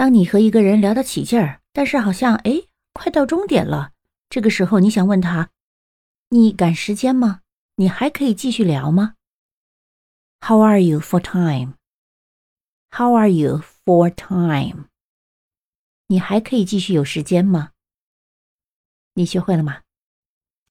当你和一个人聊得起劲儿，但是好像哎，快到终点了，这个时候你想问他，你赶时间吗？你还可以继续聊吗？How are you for time? How are you for time? 你还可以继续有时间吗？你学会了吗？